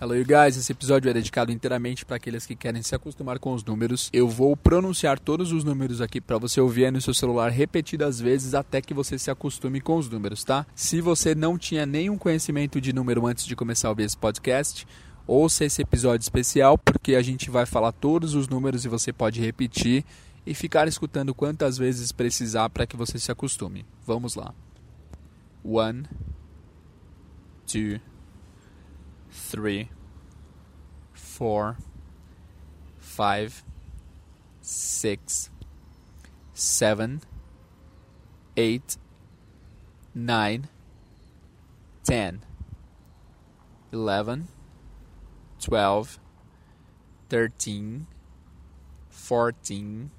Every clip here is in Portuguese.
Hello, you guys. Esse episódio é dedicado inteiramente para aqueles que querem se acostumar com os números. Eu vou pronunciar todos os números aqui para você ouvir no seu celular repetidas vezes até que você se acostume com os números, tá? Se você não tinha nenhum conhecimento de número antes de começar a ouvir esse podcast, ouça esse episódio especial porque a gente vai falar todos os números e você pode repetir e ficar escutando quantas vezes precisar para que você se acostume. Vamos lá. One, two three, four, five, six, seven, eight, nine, ten, eleven, twelve, thirteen, fourteen,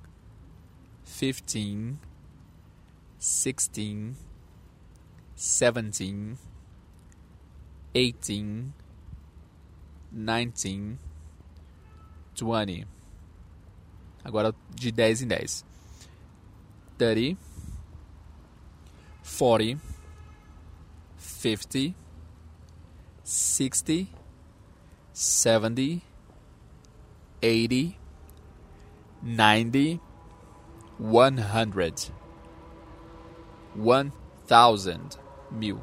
fifteen, sixteen, seventeen, eighteen. 19, 20. Agora de 10 em 10. 30, 40, 50, 60, 70, 80, 90, 100. 1000, mil.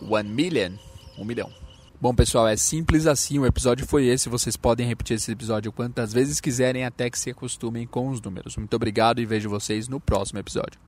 1 million, um milhão. Bom, pessoal, é simples assim. O episódio foi esse. Vocês podem repetir esse episódio quantas vezes quiserem até que se acostumem com os números. Muito obrigado e vejo vocês no próximo episódio.